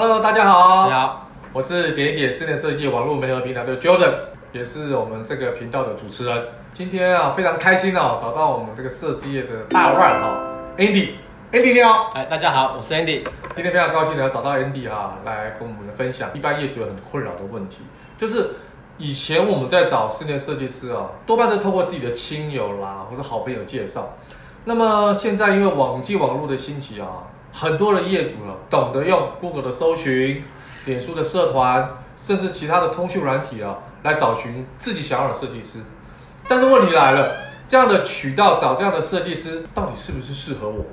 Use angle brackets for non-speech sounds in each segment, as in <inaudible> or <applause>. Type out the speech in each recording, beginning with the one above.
Hello，大家好，大家好，我是点一点室内设计网络媒合平台的 Jordan，也是我们这个频道的主持人。今天啊，非常开心哦，找到我们这个设计业的大腕哈，Andy，Andy 你好，哎，大家好，我是 Andy，今天非常高兴的找到 Andy 哈，来跟我们分享一般业主有很困扰的问题，就是以前我们在找室内设计师啊，多半都透过自己的亲友啦，或者好朋友介绍。那么现在因为网际网络的兴起啊。很多的业主呢，懂得用 Google 的搜寻、脸书的社团，甚至其他的通讯软体啊，来找寻自己想要的设计师。但是问题来了，这样的渠道找这样的设计师，到底是不是适合我？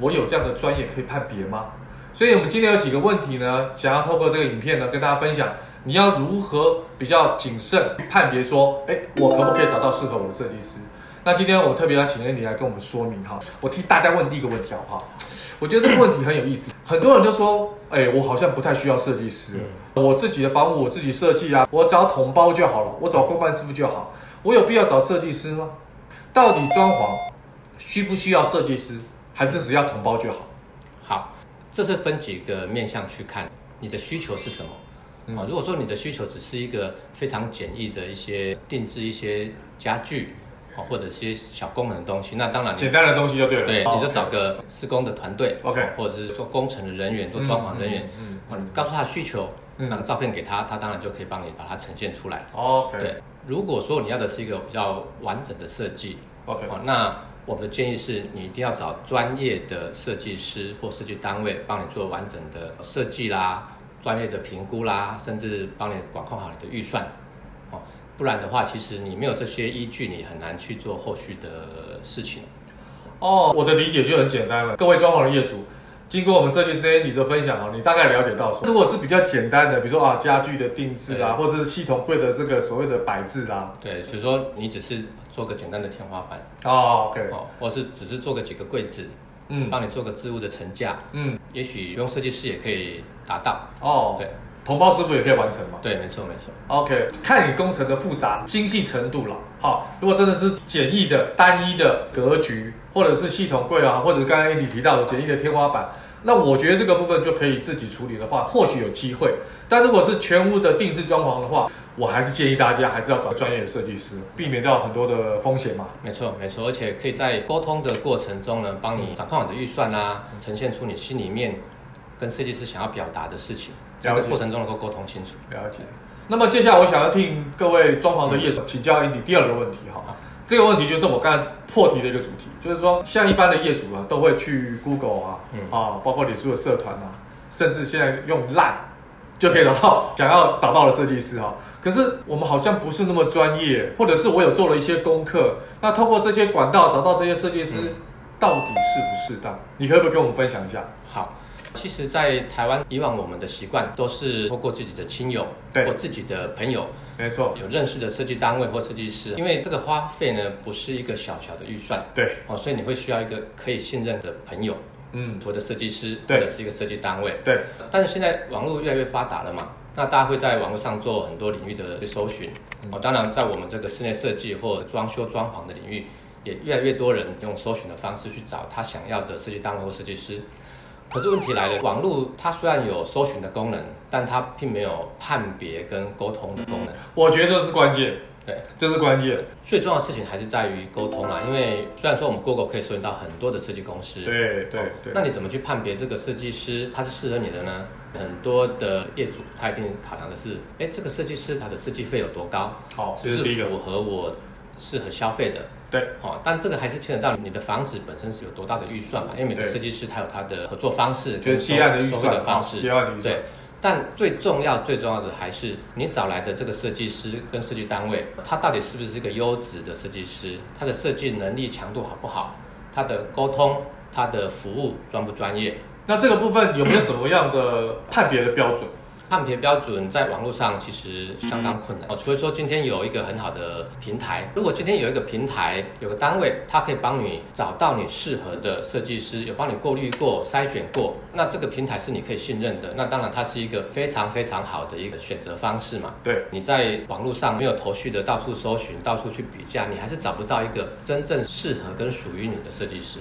我有这样的专业可以判别吗？所以我们今天有几个问题呢，想要透过这个影片呢，跟大家分享，你要如何比较谨慎判别说，哎，我可不可以找到适合我的设计师？那今天我特别要请 Andy 来跟我们说明哈，我替大家问第一个问题好不好？我觉得这个问题很有意思，很多人就说，哎，我好像不太需要设计师，我自己的房屋我自己设计啊，我找统包就好了，我找工班师傅就好，我有必要找设计师吗？到底装潢需不需要设计师，还是只要统包就好？好，这是分几个面向去看，你的需求是什么？啊，如果说你的需求只是一个非常简易的一些定制一些家具。或者一些小功能的东西，那当然简单的东西就对了。对，你就找个施工的团队，OK，或者是做工程的人员，做装潢人员，嗯，告诉他需求，拿个照片给他，他当然就可以帮你把它呈现出来。OK，对。如果说你要的是一个比较完整的设计，OK，那我们的建议是你一定要找专业的设计师或设计单位帮你做完整的设计啦，专业的评估啦，甚至帮你管控好你的预算。不然的话，其实你没有这些依据，你很难去做后续的事情。哦，我的理解就很简单了。各位装潢的业主，经过我们设计师 Andy 的分享哦，你大概了解到说，如果是比较简单的，比如说啊家具的定制啊，或者是系统柜的这个所谓的摆置啦，对，比如说你只是做个简单的天花板哦，OK，哦，或是只是做个几个柜子，嗯，帮你做个置物的层架，嗯，也许用设计师也可以达到。哦，对。统包师傅也可以完成嘛？对，没错没错。OK，看你工程的复杂精细程度了。好，如果真的是简易的、单一的格局，或者是系统柜啊，或者刚刚 Andy 提到的简易的天花板，那我觉得这个部分就可以自己处理的话，或许有机会。但如果是全屋的定式装潢的话，我还是建议大家还是要找专业的设计师，避免掉很多的风险嘛。没错没错，而且可以在沟通的过程中呢，帮你掌控你的预算啊，呈现出你心里面跟设计师想要表达的事情。在过程中能够沟通清楚。了解。那么接下来我想要听各位装潢的业主请教 Andy 第二个问题哈。这个问题就是我刚才破题的一个主题，就是说像一般的业主啊，都会去 Google 啊，啊，包括脸书的社团啊，甚至现在用 Line 就可以找到想要找到的设计师哈。可是我们好像不是那么专业，或者是我有做了一些功课，那透过这些管道找到这些设计师，到底适不适当？你可不可以跟我们分享一下？好。其实，在台湾以往我们的习惯都是透过自己的亲友或自己的朋友，没错，有认识的设计单位或设计师，因为这个花费呢不是一个小小的预算，对，哦，所以你会需要一个可以信任的朋友，嗯，或者设计师或者是一个设计单位，对。但是现在网络越来越发达了嘛，那大家会在网络上做很多领域的搜寻，哦，当然在我们这个室内设计或者装修装潢的领域，也越来越多人用搜寻的方式去找他想要的设计单位或设计师。可是问题来了，网络它虽然有搜寻的功能，但它并没有判别跟沟通的功能。我觉得这是关键，对，这是关键。最重要的事情还是在于沟通啦，因为虽然说我们 Google 可以搜寻到很多的设计公司，对对对，那你怎么去判别这个设计师他是适合你的呢？很多的业主他一定考量的是，哎，这个设计师他的设计费有多高？好，是不是符合我适合消费的？对，好，但这个还是牵扯到你的房子本身是有多大的预算嘛？因为每个设计师他有他的合作方式，就是接案的预算的方式，接案的预算。对，但最重要、最重要的还是你找来的这个设计师跟设计单位，他到底是不是一个优质的设计师？他的设计能力强度好不好？他的沟通、他的服务专不专业？那这个部分有没有什么样的判别的标准？判别标准在网络上其实相当困难哦，除非说今天有一个很好的平台。如果今天有一个平台，有个单位，它可以帮你找到你适合的设计师，有帮你过滤过、筛选过，那这个平台是你可以信任的。那当然，它是一个非常非常好的一个选择方式嘛。对，你在网络上没有头绪的到处搜寻、到处去比价，你还是找不到一个真正适合跟属于你的设计师。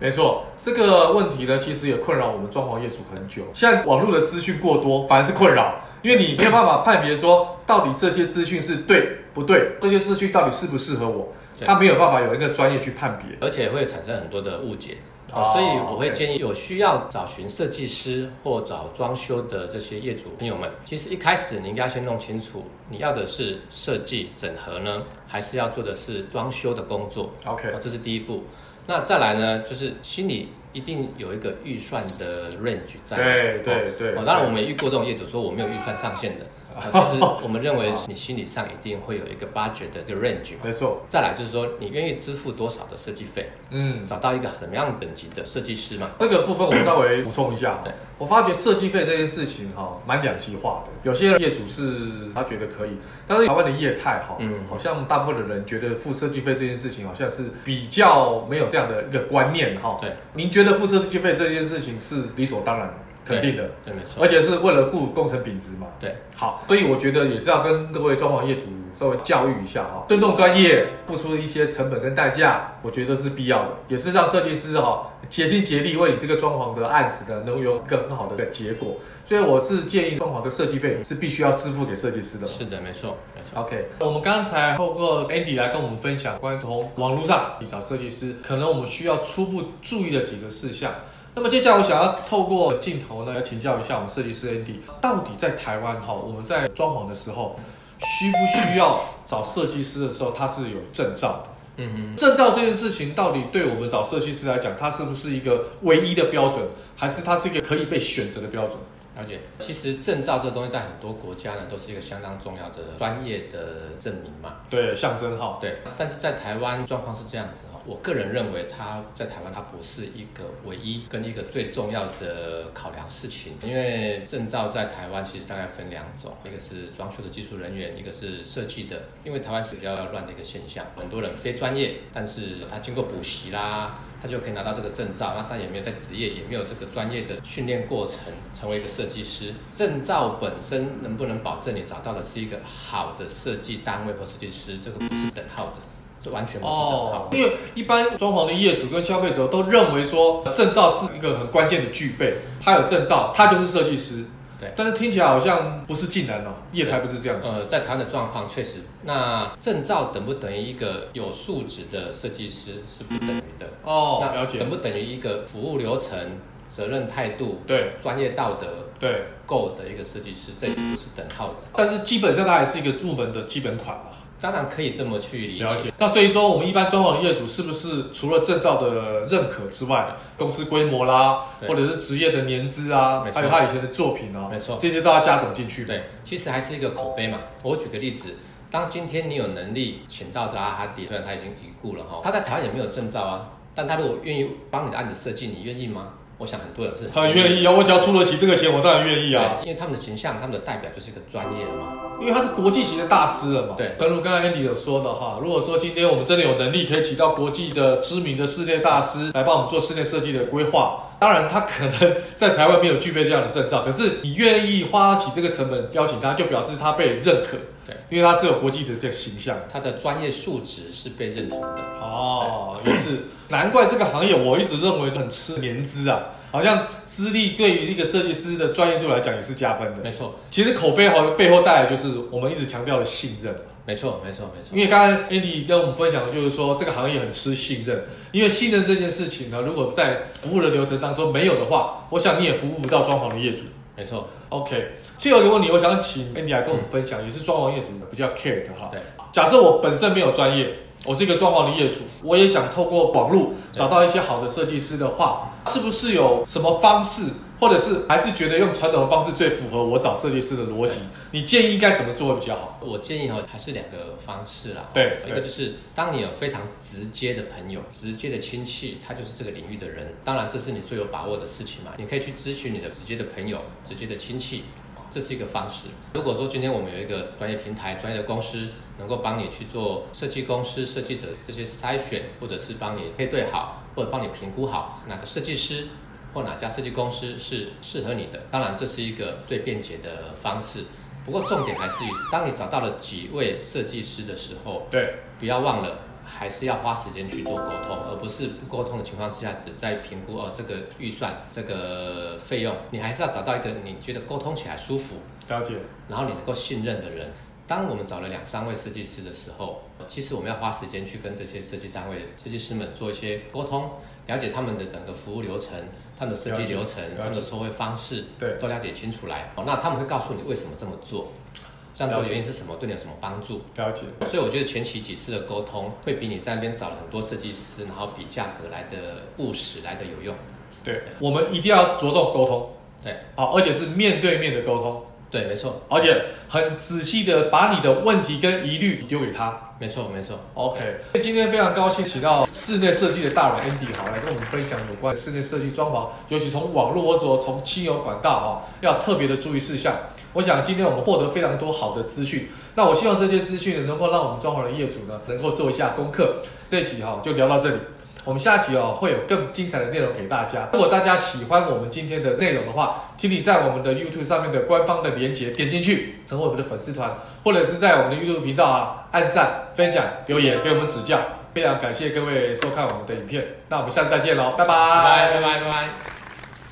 没错，这个问题呢，其实也困扰我们装潢业主很久。现在网络的资讯过多，反而是困扰，因为你没有办法判别说到底这些资讯是对不对，这些资讯到底适不适合我，他没有办法有一个专业去判别，而且会产生很多的误解。哦，所以我会建议有需要找寻设计师或找装修的这些业主朋友们，其实一开始你应该先弄清楚，你要的是设计整合呢，还是要做的是装修的工作？OK，这是第一步。那再来呢，就是心里一定有一个预算的 range 在。对对对。哦，当然我们也遇过这种业主说我没有预算上限的。<laughs> 就是我们认为你心理上一定会有一个 budget 的这个 range 嘛，没错。再来就是说你愿意支付多少的设计费，嗯，找到一个怎么样等级的设计师嘛。这个部分我稍微 <coughs> 补充一下，对，我发觉设计费这件事情哈，蛮两极化的。有些业主是他觉得可以，但是台湾的业态哈，嗯，好像大部分的人觉得付设计费这件事情好像是比较没有这样的一个观念哈。对，您觉得付设计费这件事情是理所当然？肯定的，对，没错，而且是为了顾工程品质嘛。对，好，所以我觉得也是要跟各位装潢业主稍微教育一下哈，尊重专业，付出一些成本跟代价，我觉得是必要的，也是让设计师哈竭心竭力为你这个装潢的案子呢，能有一个很好的一个结果。所以我是建议装潢的设计费是必须要支付给设计师的。是的，没错，没错。OK，我们刚才透过 Andy 来跟我们分享关于从网络上你找设计师，可能我们需要初步注意的几个事项。那么接下来我想要透过镜头呢，来请教一下我们设计师 Andy，到底在台湾哈，我们在装潢的时候，需不需要找设计师的时候，他是有证照的？嗯哼，证照这件事情到底对我们找设计师来讲，它是不是一个唯一的标准，还是它是一个可以被选择的标准？了解，其实证照这个东西在很多国家呢，都是一个相当重要的专业的证明嘛。对，象征号。对，但是在台湾状况是这样子哈，我个人认为它在台湾它不是一个唯一跟一个最重要的考量事情，因为证照在台湾其实大概分两种，一个是装修的技术人员，一个是设计的。因为台湾是比较乱的一个现象，很多人非专业，但是他经过补习啦。他就可以拿到这个证照，那他也没有在职业，也没有这个专业的训练过程，成为一个设计师。证照本身能不能保证你找到的是一个好的设计单位或设计师？这个不是等号的，这完全不是等号。因为一般装潢的业主跟消费者都认为说，证照是一个很关键的具备，他有证照，他就是设计师。对，但是听起来好像不是竟然哦，业态不是这样。呃，在台湾的状况确实，那证照等不等于一个有素质的设计师是不等于的哦。那了解，等不等于一个服务流程、责任态度、对专业道德对够的一个设计师，这是不是等号的？但是基本上它还是一个入门的基本款嘛。当然可以这么去理解。了解。那所以说，我们一般装潢业主是不是除了证照的认可之外，公司规模啦，或者是职业的年资啊，还有他以前的作品啊，没错，这些都要加总进去。对，其实还是一个口碑嘛。我举个例子，当今天你有能力请到扎哈迪，虽然他已经已故了哈，他在台湾也没有证照啊，但他如果愿意帮你的案子设计，你愿意吗？我想很多人是很愿意啊，我只要出得起这个钱，我当然愿意啊。因为他们的形象，他们的代表就是一个专业的嘛。因为他是国际型的大师了嘛。对，正如刚才 Andy 有说的哈，如果说今天我们真的有能力可以请到国际的知名的室内大师来帮我们做室内设计的规划，当然他可能在台湾没有具备这样的证照，可是你愿意花起这个成本邀请他，就表示他被认可。对，因为他是有国际的这个形象，他的专业素质是被认同的。哦，也是，难怪这个行业我一直认为很吃年资啊。好像资历对于一个设计师的专业度来讲也是加分的。没错，其实口碑好背后带来就是我们一直强调的信任。没错，没错，没错。因为刚才 Andy 跟我们分享的就是说，这个行业很吃信任。因为信任这件事情呢，如果在服务的流程当中没有的话，我想你也服务不到装潢的业主。没错。OK，最后一个问题，我想请 Andy 来跟我们分享，嗯、也是装潢业主比较 care 的哈。对。假设我本身没有专业。我是一个装潢的业主，我也想透过网络找到一些好的设计师的话，是不是有什么方式，或者是还是觉得用传统的方式最符合我找设计师的逻辑？你建议应该怎么做会比较好？我建议哈，还是两个方式啦。对，一个就是当你有非常直接的朋友、直接的亲戚，他就是这个领域的人，当然这是你最有把握的事情嘛，你可以去咨询你的直接的朋友、直接的亲戚。这是一个方式。如果说今天我们有一个专业平台、专业的公司，能够帮你去做设计公司、设计者这些筛选，或者是帮你配对好，或者帮你评估好哪个设计师或哪家设计公司是适合你的，当然这是一个最便捷的方式。不过重点还是，当你找到了几位设计师的时候，对，不要忘了还是要花时间去做沟通，而不是不沟通的情况之下，只在评估哦这个预算、这个费用，你还是要找到一个你觉得沟通起来舒服、了解，然后你能够信任的人。当我们找了两三位设计师的时候，其实我们要花时间去跟这些设计单位、设计师们做一些沟通，了解他们的整个服务流程、他们的设计流程、他们的收费方式，对，都了解清楚来。哦，那他们会告诉你为什么这么做，这样做的原因是什么，对你有什么帮助？了解。所以我觉得前期几次的沟通，会比你在那边找了很多设计师，然后比价格来的务实，来的有用。对，对我们一定要着重沟通。对，好，而且是面对面的沟通。对，没错，而且很仔细的把你的问题跟疑虑丢给他。没错，没错。OK，今天非常高兴请到室内设计的大佬 Andy 好来跟我们分享有关室内设计装潢，尤其从网络或者说从亲友管道哈，要特别的注意事项。我想今天我们获得非常多好的资讯，那我希望这些资讯能够让我们装潢的业主呢能够做一下功课。这一集哈就聊到这里。我们下集哦会有更精彩的内容给大家。如果大家喜欢我们今天的内容的话，请你在我们的 YouTube 上面的官方的连接点进去，成为我们的粉丝团，或者是在我们的 YouTube 频道啊按赞、分享、留言给我们指教。非常感谢各位收看我们的影片，那我们下次再见喽，拜拜，拜拜。拜拜。